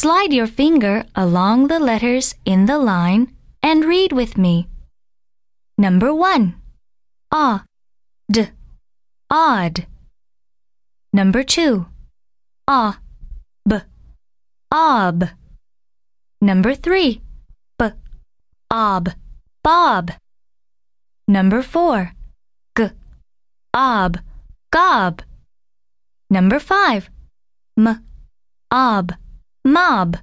Slide your finger along the letters in the line and read with me. Number 1. Ah, d, odd. Number 2. Ah, b, ob. Number 3. B, ob, bob. Number 4. G, ob, gob. Number 5. M, ob, mob.